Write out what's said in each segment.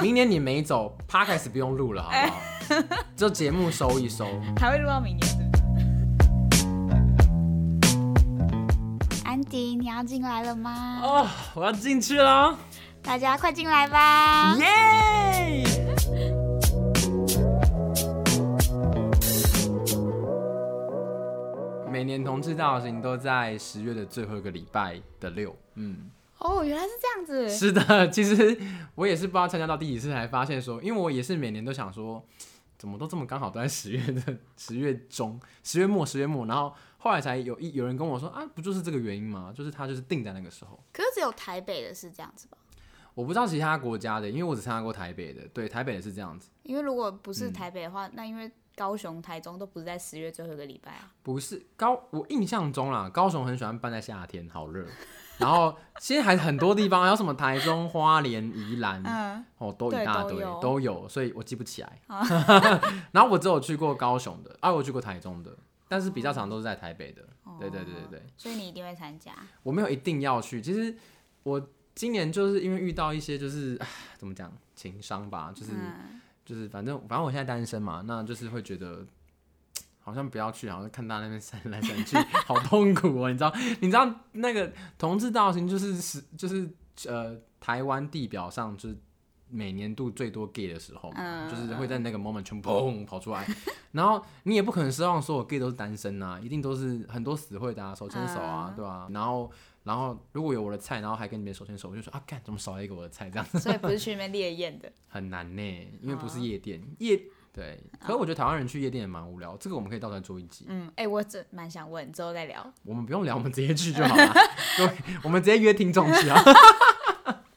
明年你没走，Podcast 不用录了，好不好？就节目收一收，还会录到明年是不是？安迪，你要进来了吗？哦，我要进去了，大家快进来吧！耶、yeah!！每年同志大游行都在十月的最后一个礼拜的六，嗯。哦，原来是这样子。是的，其实我也是不知道参加到第几次才发现说，因为我也是每年都想说，怎么都这么刚好都在十月的 十月中、十月末、十月末，然后后来才有一有人跟我说啊，不就是这个原因吗？就是他就是定在那个时候。可是只有台北的是这样子吧？我不知道其他国家的，因为我只参加过台北的。对，台北的是这样子。因为如果不是台北的话，嗯、那因为高雄、台中都不是在十月最后一个礼拜啊。不是高，我印象中啦，高雄很喜欢办在夏天，好热。然后现在还很多地方，还有什么台中、花莲、宜兰，嗯，哦，都一大堆，都有，都有，所以我记不起来。然后我只有去过高雄的，啊，我去过台中的，但是比较常都是在台北的。哦、对对对对对。所以你一定会参加？我没有一定要去，其实我今年就是因为遇到一些就是怎么讲情商吧，就是、嗯、就是反正反正我现在单身嘛，那就是会觉得。好像不要去，好像看他那边闪来闪去，好痛苦哦！你知道，你知道那个同志大游行就是是就是呃台湾地表上就是每年度最多 gay 的时候，嗯、就是会在那个 moment 全部砰跑出来，然后你也不可能奢望所有 gay 都是单身呐、啊，一定都是很多死会的、啊，手牵手啊，嗯、对吧、啊？然后然后如果有我的菜，然后还跟你们手牵手，我就说啊，干怎么少了一个我的菜这样子？所以不是去那边烈焰的，很难呢，因为不是夜店、嗯、夜。对，可是我觉得台湾人去夜店也蛮无聊，这个我们可以到时候做一集。嗯，哎、欸，我这蛮想问，之后再聊。我们不用聊，我们直接去就好了。对，我们直接约听众去啊。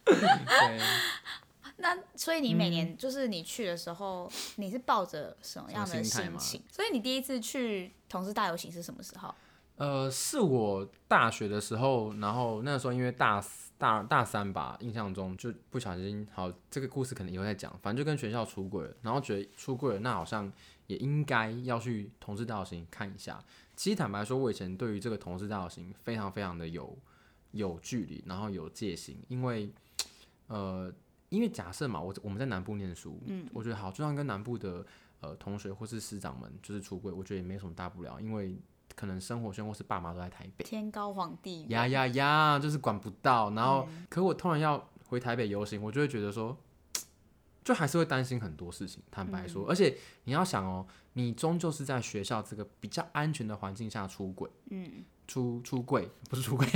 对。那所以你每年就是你去的时候，嗯、你是抱着什么样的心情？所以你第一次去同事大游行是什么时候？呃，是我大学的时候，然后那个时候因为大大大三吧，印象中就不小心，好，这个故事可能以后再讲，反正就跟学校出柜了，然后觉得出柜了，那好像也应该要去同志大游行看一下。其实坦白说，我以前对于这个同志大游行非常非常的有有距离，然后有戒心，因为呃，因为假设嘛，我我们在南部念书，嗯，我觉得好，就算跟南部的呃同学或是师长们就是出柜，我觉得也没什么大不了，因为。可能生活圈或是爸妈都在台北，天高皇帝呀呀呀，就是管不到。然后，嗯、可我突然要回台北游行，我就会觉得说，就还是会担心很多事情。坦白说，嗯、而且你要想哦，你终究是在学校这个比较安全的环境下出轨，嗯，出出柜不是出 柜，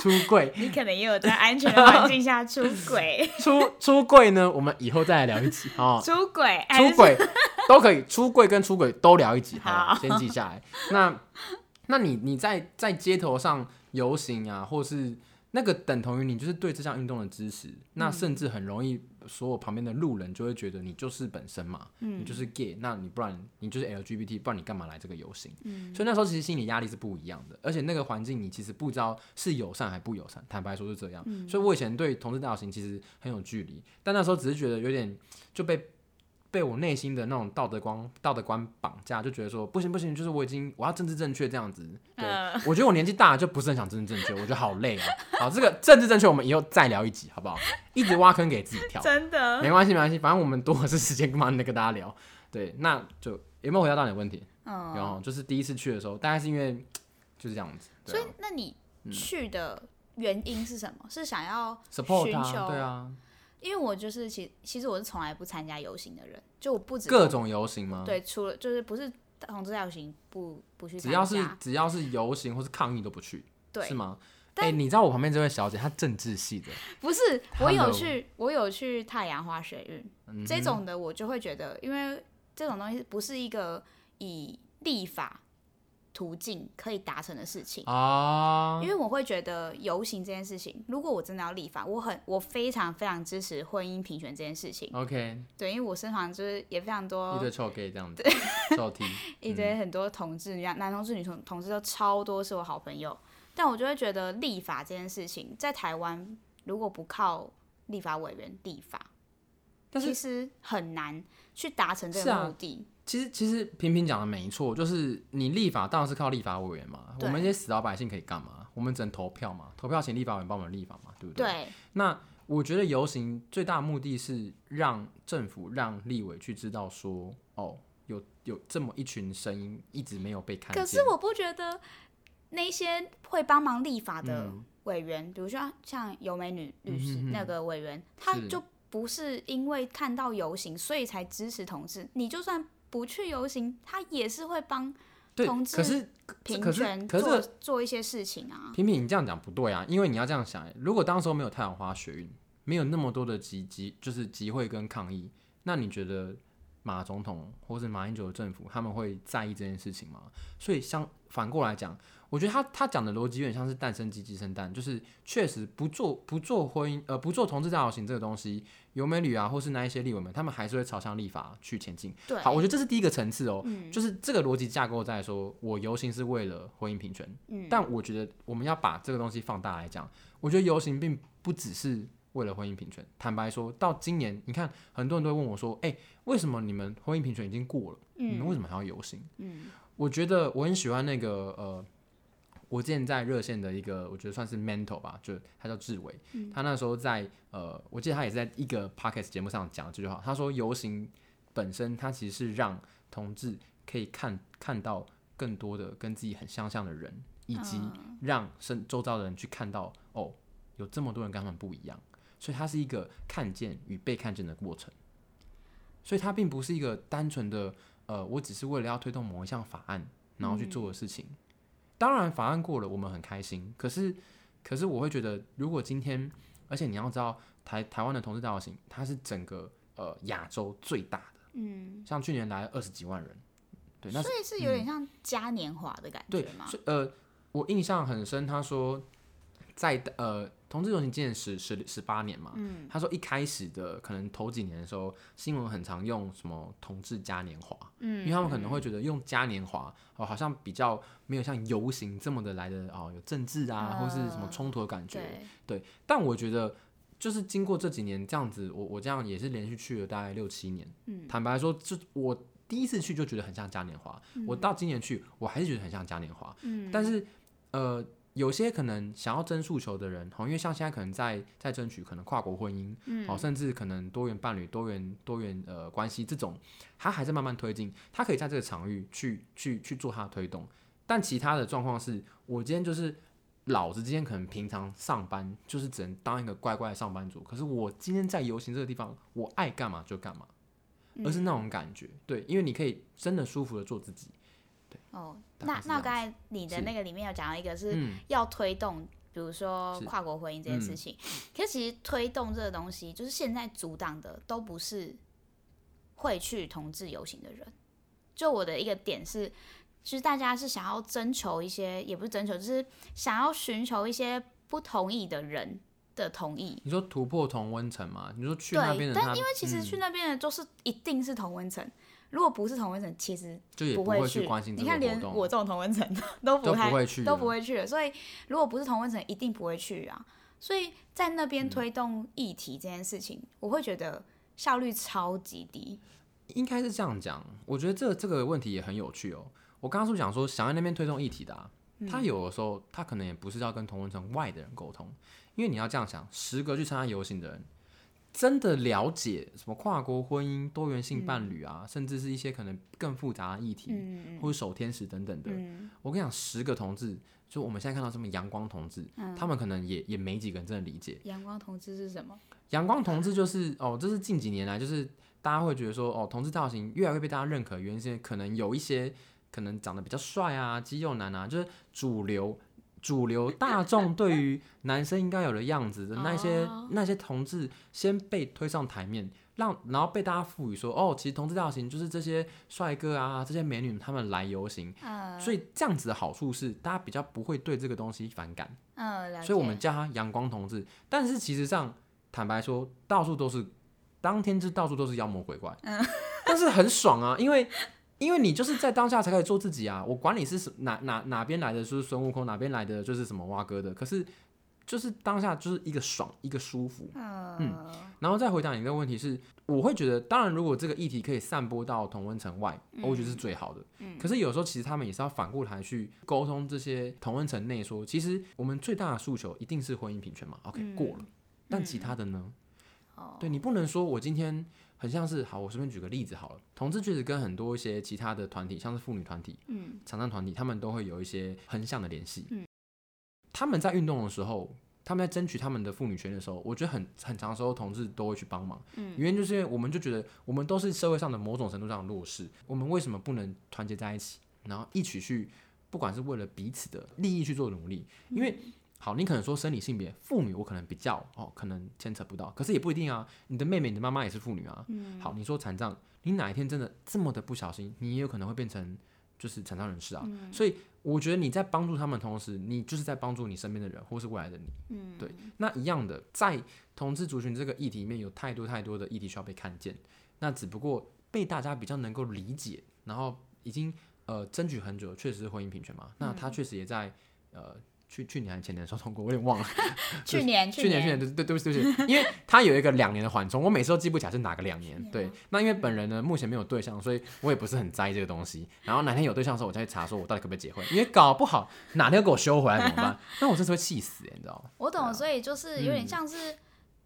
出柜。你可能也有在安全的环境下出轨。出出柜呢，我们以后再来聊一集哦。出轨，出柜。都可以出柜跟出轨都聊一集，好，好，先记下来。那，那你你在在街头上游行啊，或是那个等同于你就是对这项运动的支持，嗯，那甚至很容易所有旁边的路人就会觉得你就是本身嘛，嗯，你就是 gay，那你不然你就是 LGBT，不然你干嘛来这个游行？嗯，所以那时候其实心理压力是不一样的，而且那个环境你其实不知道是友善还不友善，坦白说是这样。嗯，所以我以前对同志大游行其实很有距离，但那时候只是觉得有点就被。被我内心的那种道德观、道德观绑架，就觉得说不行不行，就是我已经我要政治正确这样子。对，呃、我觉得我年纪大了就不是很想政治正确，我觉得好累啊。好，这个政治正确我们以后再聊一集好不好？一直挖坑给自己跳，真的没关系没关系，反正我们多的是时间，慢慢的跟大家聊？对，那就有没有回答到你的问题？嗯，然后就是第一次去的时候，大概是因为就是这样子。所以，那你去的原因是什么？嗯、是想要 support 他？对啊。因为我就是其其实我是从来不参加游行的人，就我不止各种游行吗？对，除了就是不是同志游行不不去参加，只要是只要是游行或是抗议都不去，对，是吗？哎、欸，你知道我旁边这位小姐她政治系的，不是我有去我有去太阳花学运、嗯、这种的，我就会觉得，因为这种东西不是一个以立法。途径可以达成的事情啊，oh. 因为我会觉得游行这件事情，如果我真的要立法，我很我非常非常支持婚姻平权这件事情。OK，对，因为我身旁就是也非常多一堆臭 gay 这样子，臭 T，一堆很多同志，男男同志、女同同志都超多，是我好朋友。但我就会觉得立法这件事情，在台湾如果不靠立法委员立法，其实很难去达成这个目的。其实其实平平讲的没错，就是你立法当然是靠立法委员嘛。我们这些死老百姓可以干嘛？我们只能投票嘛。投票请立法委员帮我们立法嘛，对不对？对。那我觉得游行最大的目的是让政府、让立委去知道说，哦，有有这么一群声音一直没有被看见。可是我不觉得那些会帮忙立法的委员，嗯、比如说像尤美女律师、那个委员，他就不是因为看到游行所以才支持同志。你就算不去游行，他也是会帮同志。可是平权做做一些事情啊。平平，你这样讲不对啊，因为你要这样想，如果当时候没有太阳花学运，没有那么多的集集，就是集会跟抗议，那你觉得马总统或是马英九的政府他们会在意这件事情吗？所以相反过来讲。我觉得他他讲的逻辑有点像是蛋生鸡，鸡生蛋，就是确实不做不做婚姻呃不做同志大游行这个东西，游美女啊或是那一些立委们，他们还是会朝向立法去前进。对，好，我觉得这是第一个层次哦，嗯、就是这个逻辑架构在说，我游行是为了婚姻平权，嗯、但我觉得我们要把这个东西放大来讲，我觉得游行并不只是为了婚姻平权。坦白说，到今年你看很多人都会问我说，哎、欸，为什么你们婚姻平权已经过了，嗯、你们为什么还要游行？嗯，我觉得我很喜欢那个呃。我之前在热线的一个，我觉得算是 mentor 吧，就他叫志伟，嗯、他那时候在呃，我记得他也是在一个 podcast 节目上讲这句话，他说游行本身，它其实是让同志可以看看到更多的跟自己很相像的人，以及让身周遭的人去看到哦，有这么多人跟他们不一样，所以它是一个看见与被看见的过程，所以它并不是一个单纯的呃，我只是为了要推动某一项法案然后去做的事情。嗯当然，法案过了，我们很开心。可是，可是我会觉得，如果今天，而且你要知道，台台湾的同志大游行，它是整个呃亚洲最大的，嗯，像去年来了二十几万人，对，那所以是有点像嘉年华的感觉吗？对，呃，我印象很深，他说在呃。同志游行今年十十十八年嘛，嗯、他说一开始的可能头几年的时候，新闻很常用什么同志嘉年华，嗯，因为他们可能会觉得用嘉年华哦，好像比较没有像游行这么的来的哦，有政治啊，或是什么冲突的感觉，呃、对，对。但我觉得就是经过这几年这样子，我我这样也是连续去了大概六七年，嗯，坦白说，就我第一次去就觉得很像嘉年华，嗯、我到今年去我还是觉得很像嘉年华，嗯，但是呃。有些可能想要争诉求的人，好，因为像现在可能在在争取可能跨国婚姻，好，甚至可能多元伴侣、多元多元呃关系这种，他还在慢慢推进，他可以在这个场域去去去做他的推动。但其他的状况是，我今天就是老子今天可能平常上班就是只能当一个乖乖的上班族，可是我今天在游行这个地方，我爱干嘛就干嘛，而是那种感觉，对，因为你可以真的舒服的做自己。哦，那那刚才你的那个里面有讲到一个是要推动，嗯、比如说跨国婚姻这件事情。嗯、可是其实推动这个东西，就是现在阻挡的都不是会去同志游行的人。就我的一个点是，其实大家是想要征求一些，也不是征求，就是想要寻求一些不同意的人的同意。你说突破同温层吗？你说去那边的，但因为其实去那边的都是一定是同温层。嗯如果不是同温层，其实就也不会去关心。你看，连我这种同温层 都不太都不会去，都不会去的。所以，如果不是同温层，一定不会去啊。所以在那边推动议题这件事情，嗯、我会觉得效率超级低。应该是这样讲。我觉得这个、这个问题也很有趣哦。我刚刚是不是讲说，想在那边推动议题的、啊，嗯、他有的时候他可能也不是要跟同文层外的人沟通，因为你要这样想，十个去参加游行的人。真的了解什么跨国婚姻、多元性伴侣啊，嗯、甚至是一些可能更复杂的议题，嗯、或者守天使等等的。嗯、我跟你讲，十个同志，就我们现在看到这么阳光同志，嗯、他们可能也也没几个人真的理解。阳光同志是什么？阳光同志就是哦，这是近几年来，就是大家会觉得说哦，同志造型越来越被大家认可，原因是可能有一些可能长得比较帅啊，肌肉男啊，就是主流。主流大众对于男生应该有的样子的那些那些同志，先被推上台面，让然后被大家赋予说，哦，其实同志大游行就是这些帅哥啊，这些美女他们来游行，所以这样子的好处是，大家比较不会对这个东西反感，所以我们叫他阳光同志。但是其实上，坦白说，到处都是当天就到处都是妖魔鬼怪，但是很爽啊，因为。因为你就是在当下才可以做自己啊！我管你是哪哪哪边来的，就是孙悟空哪边来的，就是什么蛙哥的。可是就是当下就是一个爽，一个舒服。嗯，然后再回答你一个问题是，我会觉得，当然如果这个议题可以散播到同温层外，我觉得是最好的。嗯，可是有时候其实他们也是要反过来去沟通这些同温层内，说其实我们最大的诉求一定是婚姻平权嘛？OK，过了。但其他的呢？哦、嗯，对，你不能说我今天很像是好，我随便举个例子好了。同志确实跟很多一些其他的团体，像是妇女团体、嗯，残障团体，他们都会有一些横向的联系。嗯，他们在运动的时候。他们在争取他们的妇女权的时候，我觉得很很长时候，同志都会去帮忙。嗯，原因就是因为我们就觉得，我们都是社会上的某种程度上的弱势，我们为什么不能团结在一起，然后一起去，不管是为了彼此的利益去做努力？因为，好，你可能说生理性别妇女，我可能比较哦，可能牵扯不到，可是也不一定啊。你的妹妹、你的妈妈也是妇女啊。嗯，好，你说残障，你哪一天真的这么的不小心，你也有可能会变成。就是残障人士啊，嗯，所以我觉得你在帮助他们的同时，你就是在帮助你身边的人，或是未来的你。嗯，对。那一样的，在同志族群这个议题里面，有太多太多的议题需要被看见。那只不过被大家比较能够理解，然后已经呃争取很久，确实是婚姻平权嘛。那他确实也在呃。去去年还是前年的时候通过，我有点忘了。去年去年去年对对对不起对不起，因为他有一个两年的缓冲，我每次都记不起来是哪个两年。对，那因为本人呢目前没有对象，所以我也不是很在意这个东西。然后哪天有对象的时候，我再去查说我到底可不可以结婚，因为搞不好哪天给我修回来怎么办？那我真是会气死，你知道吗？我懂，所以就是有点像是、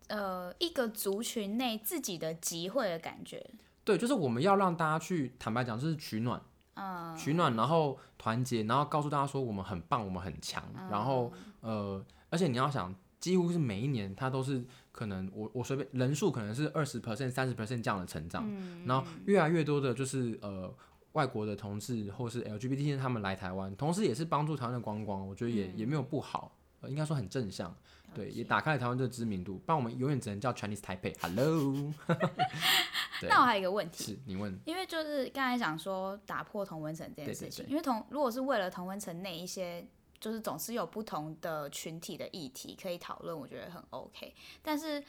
嗯、呃一个族群内自己的集会的感觉。对，就是我们要让大家去坦白讲，就是取暖。嗯、取暖，然后团结，然后告诉大家说我们很棒，我们很强。嗯、然后呃，而且你要想，几乎是每一年它都是可能我我随便人数可能是二十 percent、三十 percent 这样的成长。嗯、然后越来越多的就是呃外国的同志或是 LGBT 他们来台湾，同时也是帮助台湾的观光，我觉得也、嗯、也没有不好，呃、应该说很正向。对，也打开了台湾这个知名度，不然我们永远只能叫 Chinese Taipei。Hello，那我还有一个问题，是你问，因为就是刚才讲说打破同温层这件事情，因为同如果是为了同温层内一些，就是总是有不同的群体的议题可以讨论，我觉得很 OK。但是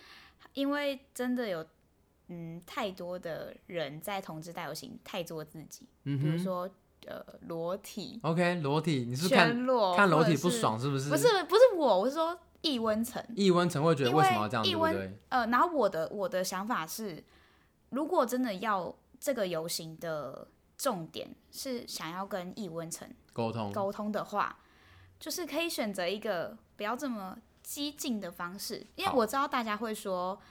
因为真的有嗯太多的人在同志大游行太做自己，嗯、比如说呃裸体，OK 裸体，你是，是看看裸体不爽是不是？不是不是我，我是说。异温层，易温层会觉得为什么要这样，对不对？呃，然后我的我的想法是，如果真的要这个游行的重点是想要跟易温层沟通沟通的话，就是可以选择一个不要这么激进的方式，因为我知道大家会说，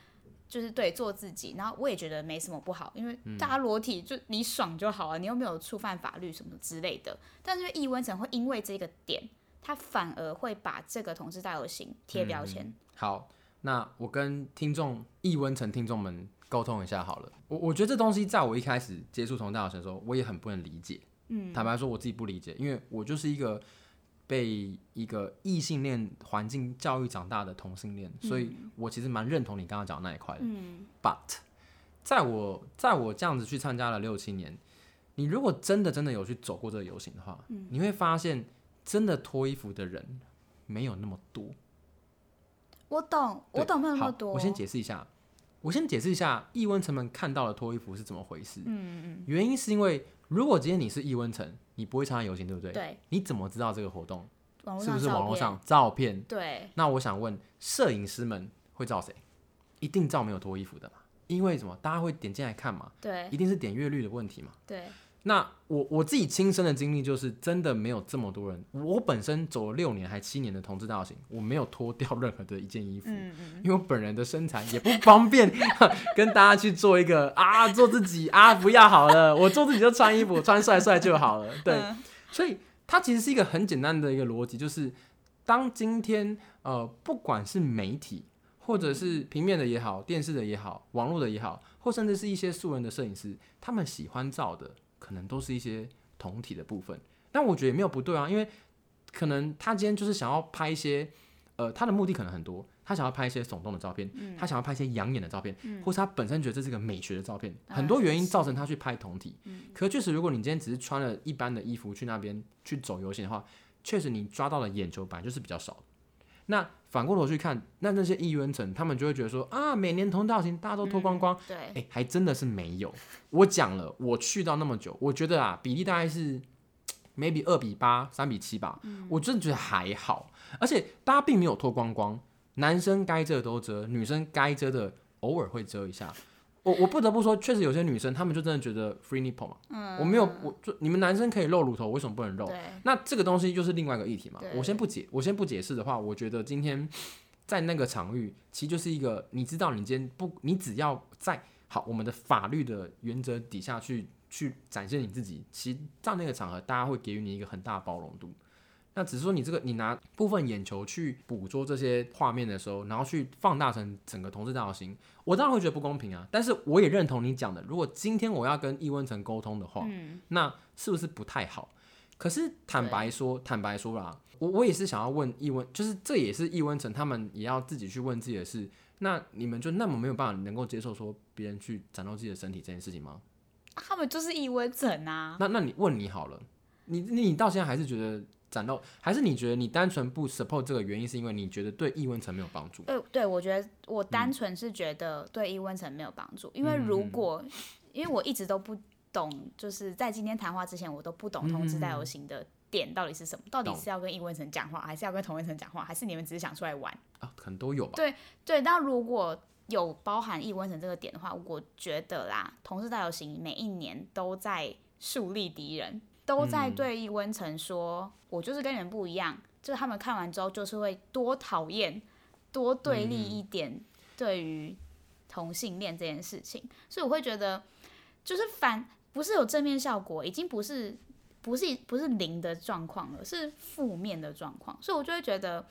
就是对做自己，然后我也觉得没什么不好，因为大家裸体就你爽就好了，你又没有触犯法律什么之类的。但是易温层会因为这个点。他反而会把这个同志大游行贴标签。嗯。好，那我跟听众易温层听众们沟通一下好了。我我觉得这东西在我一开始接触同志大游行的时候，我也很不能理解。嗯，坦白说我自己不理解，因为我就是一个被一个异性恋环境教育长大的同性恋，所以我其实蛮认同你刚刚讲的那一块的。嗯，But 在我在我这样子去参加了六七年，你如果真的真的有去走过这个游行的话，嗯，你会发现。真的脱衣服的人没有那么多。我懂，我懂没有那么多。我先解释一下，我先解释一下异温层们看到的脱衣服是怎么回事。嗯嗯。原因是因为，如果今天你是异温层，你不会参加游行，对不对？对。你怎么知道这个活动？是不是网络上照片？对。那我想问，摄影师们会照谁？一定照没有脱衣服的嘛？因为什么？大家会点进来看嘛？对。一定是点阅率的问题嘛？对。那我我自己亲身的经历就是，真的没有这么多人。我本身走了六年还七年的同志造型，我没有脱掉任何的一件衣服，嗯嗯，因为我本人的身材也不方便 跟大家去做一个啊做自己啊不要好了，我做自己就穿衣服穿帅帅就好了。对，所以它其实是一个很简单的一个逻辑，就是当今天呃不管是媒体或者是平面的也好，电视的也好，网络的也好，或甚至是一些素人的摄影师，他们喜欢照的。可能都是一些同体的部分，但我觉得也没有不对啊，因为可能他今天就是想要拍一些，呃，他的目的可能很多，他想要拍一些耸动的照片，嗯、他想要拍一些养眼的照片，嗯、或是他本身觉得这是个美学的照片，嗯、很多原因造成他去拍同体。嗯、可确实，如果你今天只是穿了一般的衣服去那边去走游行的话，确实你抓到的眼球本来就是比较少。那反过头去看，那那些议员层，他们就会觉得说啊，每年同道型大家都脱光光，嗯、对，哎、欸，还真的是没有。我讲了，我去到那么久，我觉得啊，比例大概是 maybe 二比八、三比七吧，嗯、我真的觉得还好。而且大家并没有脱光光，男生该遮都遮，女生该遮的偶尔会遮一下。我我不得不说，确实有些女生，她们就真的觉得 free nipple 嘛，嗯、我没有，我就你们男生可以露乳头，为什么不能露？那这个东西就是另外一个议题嘛。我先不解，我先不解释的话，我觉得今天在那个场域，其实就是一个你知道，你今天不，你只要在好我们的法律的原则底下去去展现你自己，其实在那个场合，大家会给予你一个很大的包容度。那只是说你这个，你拿部分眼球去捕捉这些画面的时候，然后去放大成整个同志大游行，我当然会觉得不公平啊。但是我也认同你讲的，如果今天我要跟易温成沟通的话，嗯，那是不是不太好？可是坦白说，坦白说啦，我我也是想要问易温，就是这也是易温成他们也要自己去问自己的事。那你们就那么没有办法能够接受说别人去展露自己的身体这件事情吗？他们就是易温成啊。那那你问你好了，你你到现在还是觉得？展露，还是你觉得你单纯不 support 这个原因是因为你觉得对易温层没有帮助？对，对我觉得我单纯是觉得对易温层没有帮助，嗯，因为如果因为我一直都不懂，就是在今天谈话之前我都不懂同志大游行的点到底是什么，到底是要跟易温层讲话，还是要跟同温层讲话，还是你们只是想出来玩啊？可能都有吧。对对，那如果有包含易温层这个点的话，我觉得啦，同志大游行每一年都在树立敌人。都在对易温层说、嗯，我就是跟你们不一样，就是他们看完之后就是会多讨厌、多对立一点对于同性恋这件事情、嗯，所以我会觉得就是反不是有正面效果，已经不是不是不是零的状况了，是负面的状况，所以我就会觉得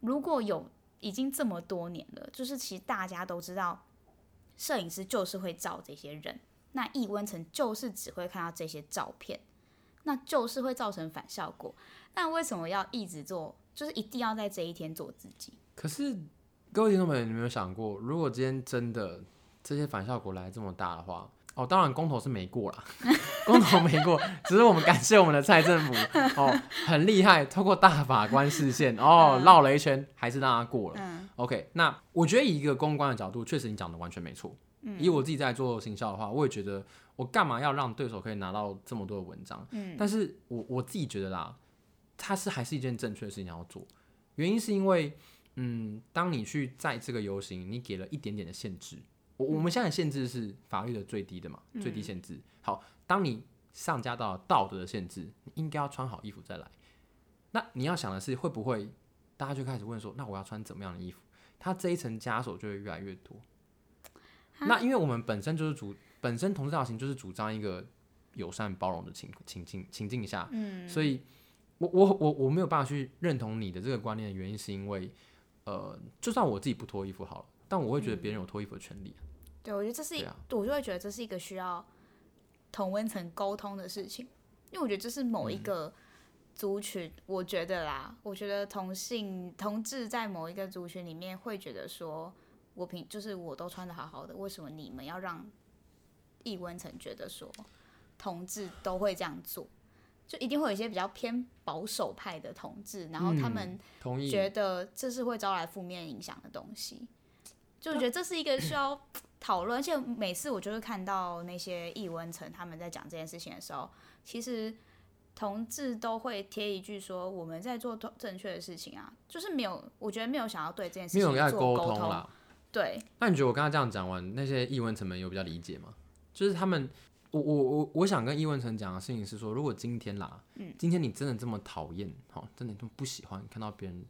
如果有已经这么多年了，就是其实大家都知道摄影师就是会照这些人，那易温层就是只会看到这些照片。那就是会造成反效果。那为什么要一直做？就是一定要在这一天做自己？可是各位听众朋友，你有没有想过，如果今天真的这些反效果来这么大的话，哦，当然公投是没过啦，公投没过，只是我们感谢我们的蔡政府哦，很厉害，透过大法官视线哦，绕了一圈还是让他过了。嗯、OK，那我觉得以一个公关的角度，确实你讲的完全没错。嗯、以我自己在做行销的话，我也觉得。我干嘛要让对手可以拿到这么多的文章？嗯，但是我我自己觉得啦，它是还是一件正确的事情要做。原因是因为，嗯，当你去在这个游行，你给了一点点的限制。我我们现在限制是法律的最低的嘛，最低限制。好，当你上加到道德的限制，你应该要穿好衣服再来。那你要想的是，会不会大家就开始问说，那我要穿怎么样的衣服？它这一层枷锁就会越来越多。那因为我们本身就是主。本身同志大游行就是主张一个友善包容的情情境情境下，嗯，所以我我我我没有办法去认同你的这个观念的原因，是因为，呃，就算我自己不脱衣服好了，但我会觉得别人有脱衣服的权利。对，我觉得这是一，我就会觉得这是一个需要同温层沟通的事情，因为我觉得这是某一个族群，我觉得啦，我觉得同性同志在某一个族群里面会觉得说，我平就是我都穿的好好的，为什么你们要让？易温层觉得说，同志都会这样做，就一定会有一些比较偏保守派的同志，然后他们觉得这是会招来负面影响的东西，就我觉得这是一个需要 讨论。而且每次我就会看到那些易温层他们在讲这件事情的时候，其实同志都会贴一句说：“我们在做正确的事情啊。”就是没有，我觉得没有想要对这件事情做沟通啦。对，那你觉得我刚刚这样讲完，那些异温层们有比较理解吗？就是他们，我我我我想跟异文成讲的事情是说，如果今天啦，嗯，今天你真的这么讨厌，哈，真的这么不喜欢看到别人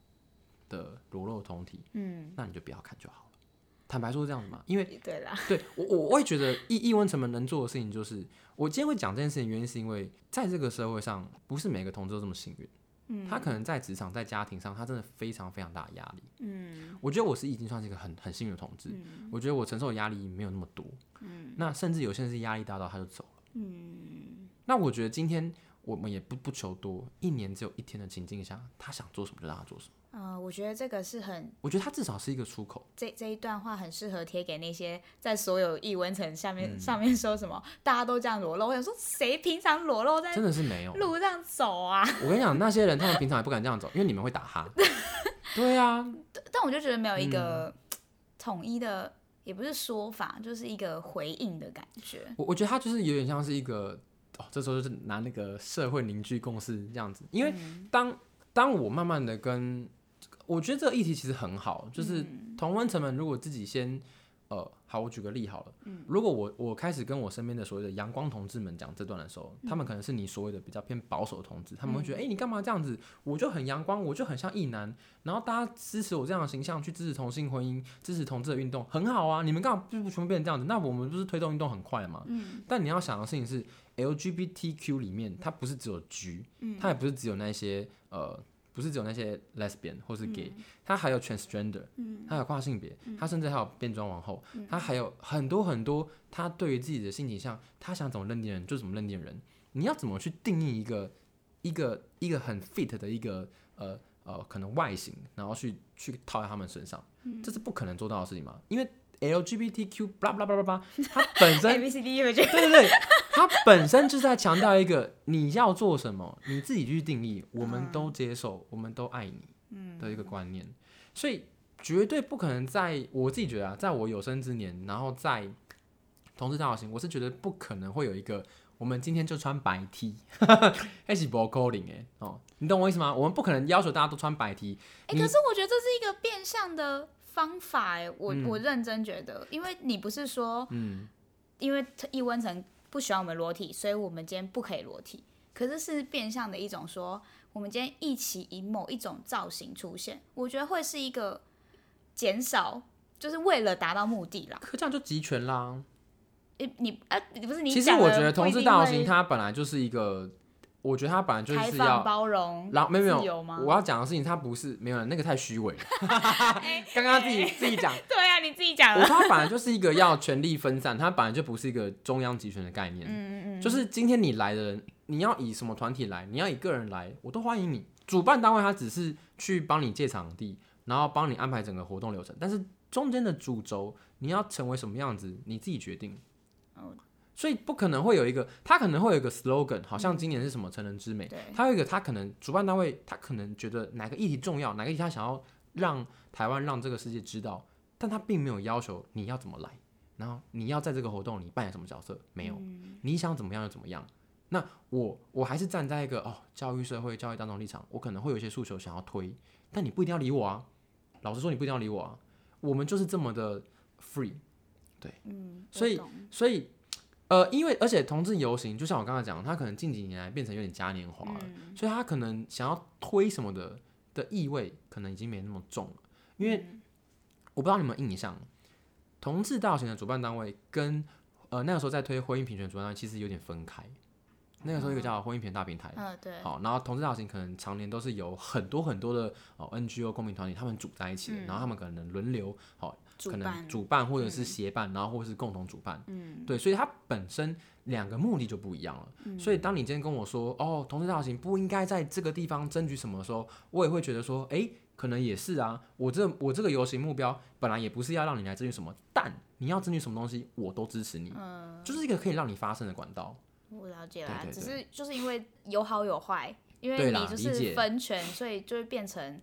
的裸露通体，嗯，那你就不要看就好了。坦白说是这样子嘛，因为对啦，对我我我也觉得异异温成们能做的事情就是，我今天会讲这件事情原因是因为在这个社会上，不是每个同志都这么幸运。他可能在职场、在家庭上，他真的非常非常大的压力。嗯，我觉得我是已经算是一个很很幸运的同志。嗯，我觉得我承受的压力没有那么多。嗯，那甚至有些人是压力大到他就走了。嗯，那我觉得今天我们也不不求多，一年只有一天的情境下，他想做什么就让他做什么。呃，我觉得这个是很，我觉得他至少是一个出口。这这一段话很适合贴给那些在所有异温层下面、嗯、上面说什么大家都这样裸露。我想说，谁平常裸露在真的是没有路上走啊？我跟你讲，那些人他们平常也不敢这样走，因为你们会打哈。对啊，但我就觉得没有一个统一的、嗯，也不是说法，就是一个回应的感觉。我我觉得他就是有点像是一个哦，这时候就是拿那个社会凝聚共识这样子，因为当、嗯、当我慢慢的跟我觉得这个议题其实很好，就是同温层们如果自己先呃，好，我举个例好了。嗯，如果我我开始跟我身边的所谓的阳光同志们讲这段的时候，嗯、他们可能是你所谓的比较偏保守的同志，他们会觉得，哎、嗯欸，你干嘛这样子？我就很阳光，我就很像异男，然后大家支持我这样的形象，去支持同性婚姻，支持同志的运动，很好啊。你们干嘛不全部变成这样子？那我们不是推动运动很快吗？嗯。但你要想的事情是，LGBTQ 里面它不是只有 G，它也不是只有那些呃。不是只有那些 lesbian 或是 gay，他、嗯、还有 transgender，他、嗯、有跨性别，他、嗯、甚至还有变装皇后，他、嗯、还有很多很多，他对于自己的性倾向，他想怎么认定人就怎么认定人。你要怎么去定义一个一个一个很 fit 的一个呃呃可能外形，然后去去套在他们身上，嗯、这是不可能做到的事情嘛？因为 LGBTQ blah blah blah，它本身 对对对。他本身就是在强调一个你要做什么，你自己去定义，我们都接受，我们都爱你的一个观念，所以绝对不可能在我自己觉得啊，在我有生之年，然后在同志大游行，我是觉得不可能会有一个我们今天就穿白 T，一起播 calling 哎哦，你懂我意思吗？我们不可能要求大家都穿白 T，哎，可是我觉得这是一个变相的方法哎，我我认真觉得，因为你不是说嗯，因为易温层。不喜欢我们裸体，所以我们今天不可以裸体。可是是变相的一种说，我们今天一起以某一种造型出现，我觉得会是一个减少，就是为了达到目的啦。可这样就集权啦。欸、你啊，你不是你？其实我觉得同志大游行它本来就是一个。我觉得他本来就是要包容，然后没有没有，我要讲的事情他不是没有那个太虚伪了。刚刚自己自己讲，对啊，你自己讲。他本来就是一个要权力分散，他本来就不是一个中央集权的概念。嗯嗯，就是今天你来的人，你要以什么团体来，你要以个人来，我都欢迎你。主办单位他只是去帮你借场地，然后帮你安排整个活动流程，但是中间的主轴你要成为什么样子，你自己决定。所以不可能会有一个，他可能会有一个 slogan，好像今年是什么成人之美。他、嗯、有一个，他可能主办单位，他可能觉得哪个议题重要，哪个议题他想要让台湾让这个世界知道，但他并没有要求你要怎么来，然后你要在这个活动里扮演什么角色，没有，嗯、你想怎么样就怎么样。那我我还是站在一个哦教育社会、教育当中立场，我可能会有一些诉求想要推，但你不一定要理我啊。老实说，你不一定要理我啊。我们就是这么的 free，对，嗯，所以所以。呃，因为而且同志游行，就像我刚才讲，他可能近几年来变成有点嘉年华了，嗯、所以他可能想要推什么的的意味，可能已经没那么重了。因为我不知道你们有印象，同志大游行的主办单位跟呃那个时候在推婚姻平权主办单位其实有点分开。那个时候一个叫婚姻平大平台，嗯、哦，对，好，然后同志大游行可能常年都是有很多很多的哦 NGO 公民团体他们组在一起的，嗯、然后他们可能轮流好。可能主办或者是协办，嗯、然后或者是共同主办，嗯，对，所以它本身两个目的就不一样了。嗯、所以当你今天跟我说，哦，同志大游行不应该在这个地方争取什么的时候，我也会觉得说，哎，可能也是啊。我这我这个游行目标本来也不是要让你来争取什么，但你要争取什么东西，我都支持你，嗯，就是一个可以让你发声的管道。我了解了，对对对，只是就是因为有好有坏，因为你就是分权，所以就会变成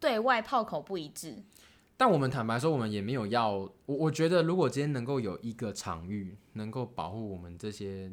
对外炮口不一致。但我们坦白说，我们也没有要我。我觉得，如果今天能够有一个场域，能够保护我们这些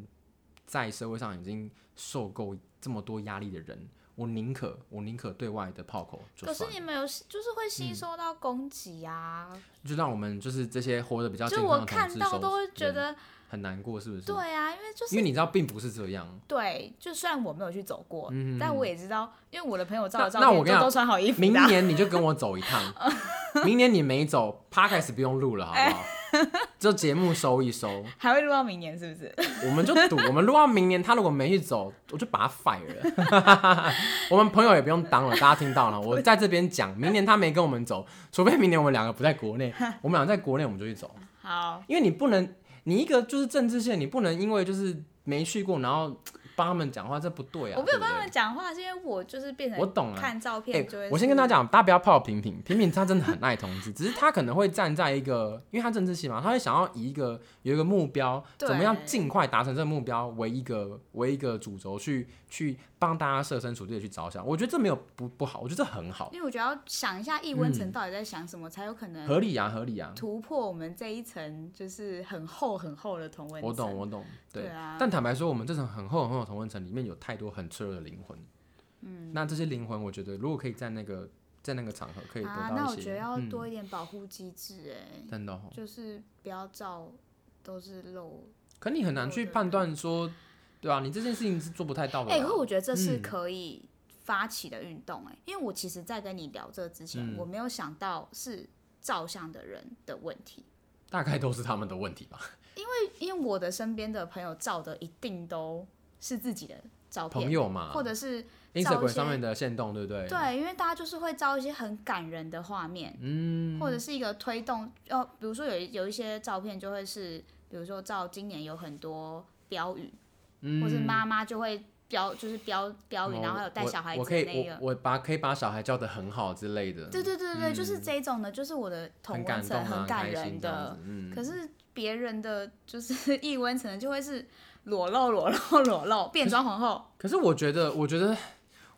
在社会上已经受够这么多压力的人，我宁可我宁可对外的炮口。可是你们有，就是会吸收到攻击啊、嗯！就让我们就是这些活得比较健康的，就我看到都会觉得。很难过是不是？对啊，因为就是因为你知道并不是这样。对，就虽然我没有去走过，嗯、但我也知道，因为我的朋友照的照都穿好衣服。明年你就跟我走一趟，明年你没走，Podcast 不用录了，好不好？这节目收一收，还会录到明年是不是？我们就赌，我们录到明年，他如果没去走，我就把他 fire 了。我们朋友也不用当了，大家听到了，我在这边讲，明年他没跟我们走，除非明年我们两个不在国内，我们俩在国内，我们就去走。好，因为你不能。你一个就是政治线，你不能因为就是没去过，然后帮他们讲话，这不对啊！我没有帮他们讲话，是因为我就是变成我懂了。看照片就会、欸。我先跟他讲，大家不要泡平平，平平他真的很爱同志，只是他可能会站在一个，因为他政治系嘛，他会想要以一个有一个目标，怎么样尽快达成这个目标为一个为一个主轴去去。帮大家设身处地的去着想，我觉得这没有不不好，我觉得这很好。因为我觉得要想一下易温层到底在想什么，嗯、才有可能合理啊，合理啊，突破我们这一层就是很厚很厚的同温层。我懂，我懂，对，对啊。但坦白说，我们这层很厚很厚的同温层里面有太多很脆弱的灵魂。嗯。那这些灵魂，我觉得如果可以在那个在那个场合可以得到一些。啊，那我觉得要多一点保护机制，哎、嗯，真的、哦，就是不要照都是漏。可你很难去判断说，对啊，你这件事情是做不太到的。哎、欸，可是我觉得这是可以发起的运动，哎、嗯，因为我其实，在跟你聊这之前、嗯，我没有想到是照相的人的问题，大概都是他们的问题吧。因为，因为我的身边的朋友照的一定都是自己的照片，朋友嘛，或者是 Instagram 上面的限动，对不对？对，因为大家就是会照一些很感人的画面，嗯，或者是一个推动，哦，比如说有有一些照片就会是，比如说照今年有很多标语，嗯，或是妈妈就会标，就是标标语，然后还有带小孩子的那个，我，我可以我，我把可以把小孩教的很好之类的，对对对对，嗯，就是这种的，就是我的同温层很感人的，嗯，可是别人的就是 异温层就会是。裸露，裸露，裸露，变装皇后。可是我觉得，我觉得，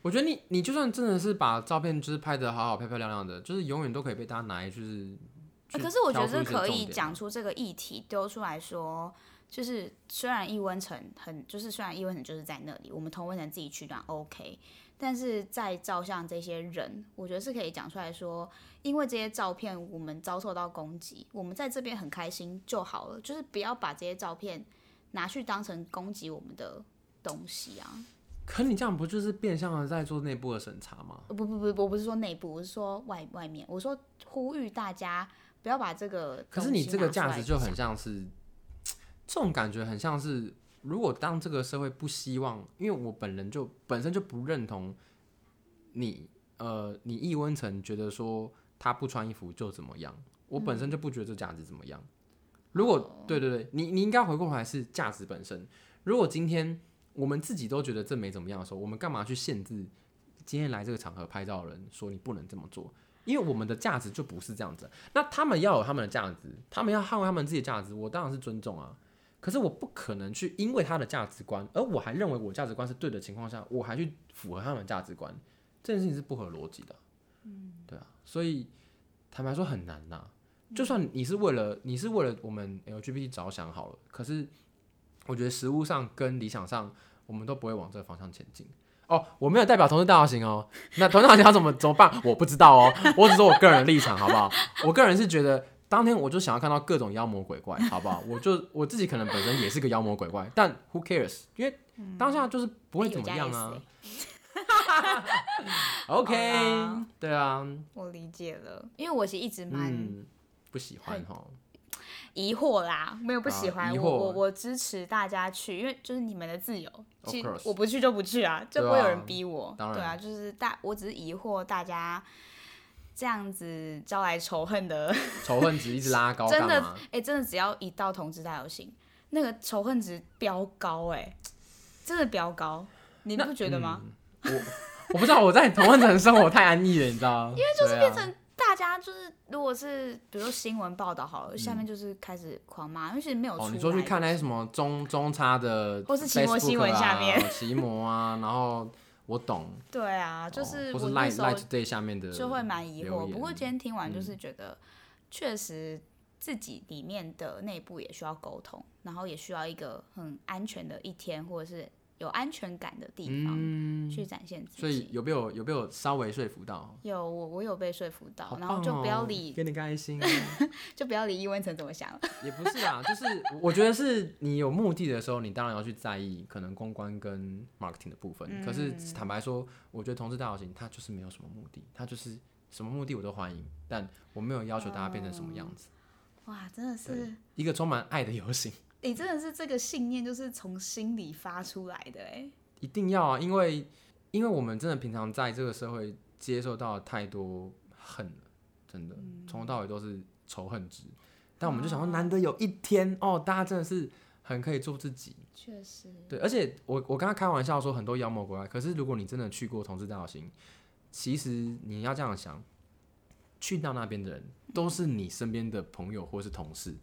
我觉得你，你就算真的是把照片就是拍的好好、漂漂亮亮的，就是永远都可以被大家拿来就是。可是我觉得可以讲出这个议题，丢出来说，就是虽然异温层很，就是虽然异温层就是在那里，我们同温层自己取暖 OK，但是在照相这些人，我觉得是可以讲出来说，因为这些照片我们遭受到攻击，我们在这边很开心就好了，就是不要把这些照片。拿去当成攻击我们的东西啊！可你这样不就是变相的在做内部的审查吗？不不不，我不是说内部，我是说外外面。我说呼吁大家不要把这个。可是你这个价值就很像是，这种感觉很像是，如果当这个社会不希望，因为我本人就本身就不认同你，呃，你易温层觉得说他不穿衣服就怎么样，我本身就不觉得这价值怎么样。嗯如果对对对，你你应该回过头来是价值本身。如果今天我们自己都觉得这没怎么样的时候，我们干嘛去限制今天来这个场合拍照的人说你不能这么做？因为我们的价值就不是这样子。那他们要有他们的价值，他们要捍卫他们自己的价值，我当然是尊重啊。可是我不可能去因为他的价值观，而我还认为我价值观是对的情况下，我还去符合他们的价值观，这件事情是不合逻辑的。嗯，对啊，所以坦白说很难呐。就算你是为了你是为了我们 LGBT 着想好了，可是我觉得实物上跟理想上，我们都不会往这个方向前进。哦，我没有代表同志大游行哦，那同志大游行要怎么怎么办？我不知道哦，我只说我个人的立场，好不好？我个人是觉得当天我就想要看到各种妖魔鬼怪，好不好？我就我自己可能本身也是个妖魔鬼怪，但 who cares？因为当下就是不会怎么样啊。OK，对啊，我理解了，因为我其实一直蛮。嗯不喜欢哈，疑惑啦，没有不喜欢，啊、我我我支持大家去，因为就是你们的自由，其实我不去就不去啊，就不会有人逼我，对啊，对啊，就是大，我只是疑惑大家这样子招来仇恨的仇恨值一直拉高，真的，哎、欸，真的只要一到同志大游行，那个仇恨值飙高、欸，哎，真的飙高，你不觉得吗？嗯、我 我不知道，我在同温层生活太安逸了，你知道吗？因为就是变成。大家就是，如果是比如说新闻报道好了，嗯，下面就是开始狂骂，因为其实没有出。哦，你说去看那些什么中中差的，或是奇摩新闻下面，奇摩啊，然后我懂。对啊，就是我那时候 Light Today 下面的就会蛮疑惑。不过今天听完就是觉得，确实自己里面的内部也需要沟通，然后也需要一个很安全的一天，或者是。有安全感的地方去展现自己，嗯、所以有没有有没有稍微说服到？有，我我有被说服到，哦、然后就不要理，给你开心，就不要理易文成怎么想。也不是啊，就是我觉得是你有目的的时候，你当然要去在意可能公关跟 marketing 的部分。嗯、可是坦白说，我觉得同志大游行它就是没有什么目的，它就是什么目的我都欢迎，但我没有要求大家变成什么样子。哦、哇，真的是一个充满爱的游行。你、欸、真的是这个信念，就是从心里发出来的哎！一定要啊，因为因为我们真的平常在这个社会接受到太多恨了，真的从、嗯、头到尾都是仇恨值。但我们就想说，难得有一天哦，大家真的是很可以做自己。确实，对，而且我我刚刚开玩笑说很多妖魔鬼怪，可是如果你真的去过同志大游行，其实你要这样想，去到那边的人都是你身边的朋友或是同事。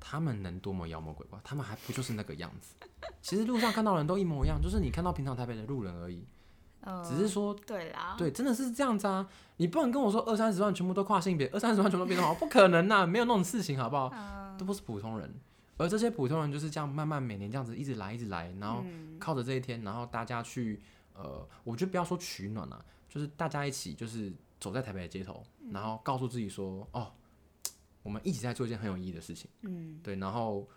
他们能多么妖魔鬼怪？他们还不就是那个样子？其实路上看到的人都一模一样，就是你看到平常台北的路人而已。呃、只是说，对啦，对，真的是这样子啊！你不能跟我说二三十万全部都跨性别，二三十万全部都变得好，不可能呐、啊，没有那种事情，好不好？呃、都不是普通人，而这些普通人就是这样慢慢每年这样子一直来，一直来，然后靠着这一天，然后大家去呃，我觉得不要说取暖啊，就是大家一起就是走在台北的街头，然后告诉自己说，哦，我们一起在做一件很有意义的事情。嗯，对，然后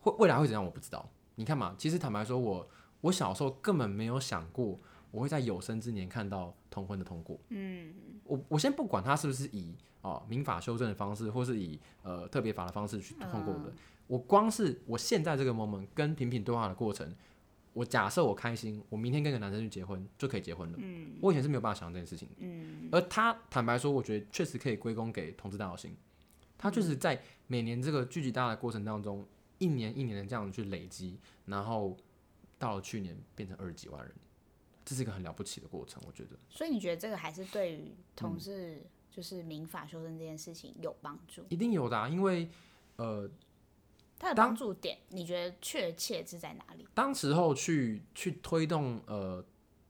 会未来会怎样，我不知道。你看嘛，其实坦白说我，我我小时候根本没有想过，我会在有生之年看到同婚的通过。嗯，我我先不管他是不是以哦民法修正的方式，或是以呃特别法的方式去通过的。嗯、我光是我现在这个 moment 跟品品对话的过程。我假设我开心，我明天跟个男生去结婚就可以结婚了。嗯，我以前是没有办法想这件事情。嗯，而他坦白说，我觉得确实可以归功给同志大游行。他就是在每年这个聚集大的过程当中，一年一年的这样去累积，然后到了去年变成二十几万人，这是一个很了不起的过程，我觉得。所以你觉得这个还是对于同志就是民法修正这件事情有帮助？一定有的啊，因为呃。它的帮助点，你觉得确切是在哪里？当时候去去推动呃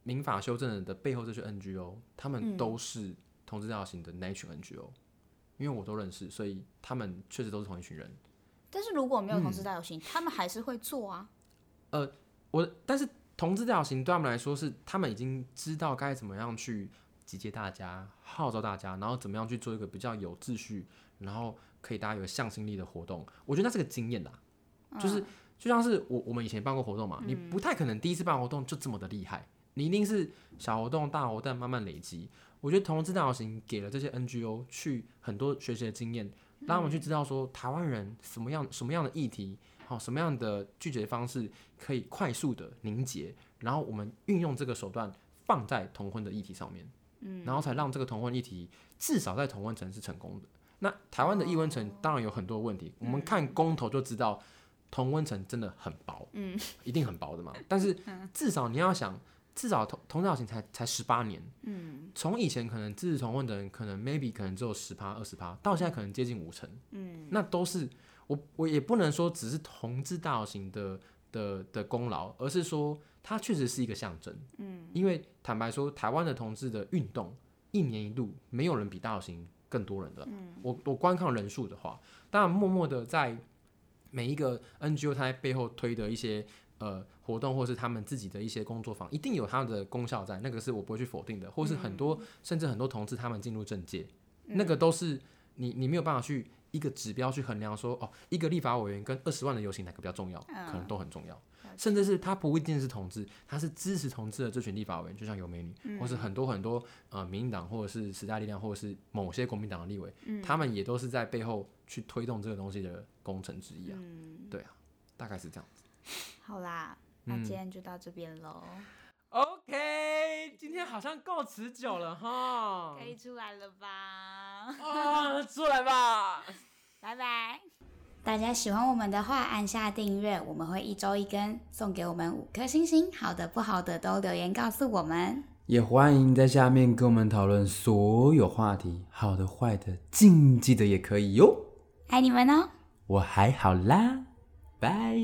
民法修正的背后这些 NGO，他们都是同志大游行的那群 NGO，嗯，因为我都认识，所以他们确实都是同一群人。但是如果没有同志大游行，嗯，他们还是会做啊。呃，我但是同志大游行对他们来说是，他们已经知道该怎么样去集结大家、号召大家，然后怎么样去做一个比较有秩序，然后。可以大家有向心力的活动，我觉得那是个经验啦，就是就像是我我们以前办过活动嘛，你不太可能第一次办活动就这么的厉害，你一定是小活动、大活动慢慢累积。我觉得同志大游行给了这些 NGO 去很多学习的经验，让我们去知道说台湾人什么样什么样的议题，好什么样的拒绝方式可以快速的凝结，然后我们运用这个手段放在同婚的议题上面，嗯然后才让这个同婚议题至少在同婚层是成功的。那台湾的异温层当然有很多问题，我们看公投就知道，同温层真的很薄，嗯，一定很薄的嘛。但是 至少你要想，至少同同造型才才十八年，嗯，从以前可能支持同婚的人可能 maybe 可能只有十趴二十趴，到现在可能接近五成，嗯，那都是我我也不能说只是同志大游行的的的功劳，而是说它确实是一个象征，嗯，因为坦白说，台湾的同志的运动一年一度，没有人比大游行。更多人的，嗯、我我观看人数的话，当然默默的在每一个 NGO 它在背后推的一些呃活动，或是他们自己的一些工作坊，一定有它的功效在，那个是我不会去否定的，或是很多、嗯、甚至很多同志他们进入政界，嗯、那个都是你你没有办法去一个指标去衡量说哦，一个立法委员跟二十万的游行哪个比较重要，嗯、可能都很重要。甚至是他不一定是同志，他是支持同志的这群立法委员，就像游美女，嗯、或是很多很多呃民进党或者是时代力量，或者是某些国民党的立委，嗯、他们也都是在背后去推动这个东西的功臣之一啊。嗯、对啊，大概是这样子。好啦，那今天就到这边喽。嗯、OK，今天好像够持久了哈，可以出来了吧？啊，出来吧，拜拜。大家喜欢我们的话，按下订阅，我们会一周一更，送给我们五颗星星，好的不好的都留言告诉我们。也欢迎在下面跟我们讨论所有话题，好的坏的，禁忌的也可以哟。爱你们哦，我还好啦，拜。